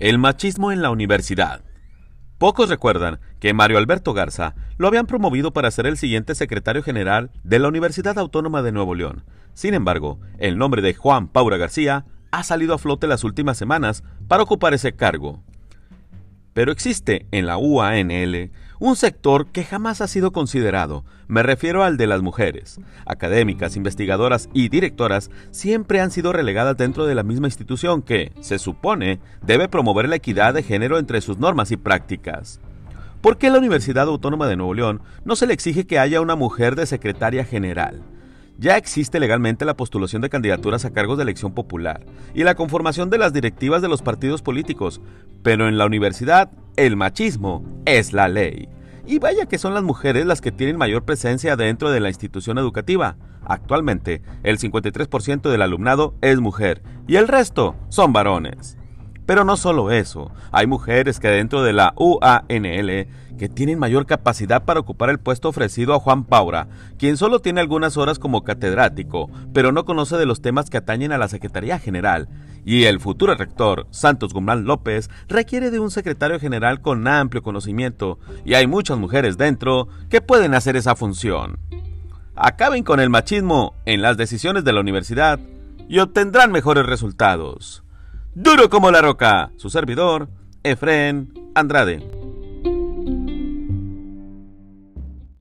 El machismo en la universidad. Pocos recuerdan que Mario Alberto Garza lo habían promovido para ser el siguiente secretario general de la Universidad Autónoma de Nuevo León. Sin embargo, el nombre de Juan Paura García ha salido a flote las últimas semanas para ocupar ese cargo. Pero existe en la UANL un sector que jamás ha sido considerado. Me refiero al de las mujeres. Académicas, investigadoras y directoras siempre han sido relegadas dentro de la misma institución que, se supone, debe promover la equidad de género entre sus normas y prácticas. ¿Por qué la Universidad Autónoma de Nuevo León no se le exige que haya una mujer de secretaria general? Ya existe legalmente la postulación de candidaturas a cargos de elección popular y la conformación de las directivas de los partidos políticos, pero en la universidad el machismo es la ley. Y vaya que son las mujeres las que tienen mayor presencia dentro de la institución educativa. Actualmente, el 53% del alumnado es mujer y el resto son varones. Pero no solo eso, hay mujeres que dentro de la UANL que tienen mayor capacidad para ocupar el puesto ofrecido a Juan Paura, quien solo tiene algunas horas como catedrático, pero no conoce de los temas que atañen a la Secretaría General. Y el futuro rector, Santos Guzmán López, requiere de un secretario general con amplio conocimiento, y hay muchas mujeres dentro que pueden hacer esa función. Acaben con el machismo en las decisiones de la universidad y obtendrán mejores resultados. Duro como la roca, su servidor, Efren Andrade.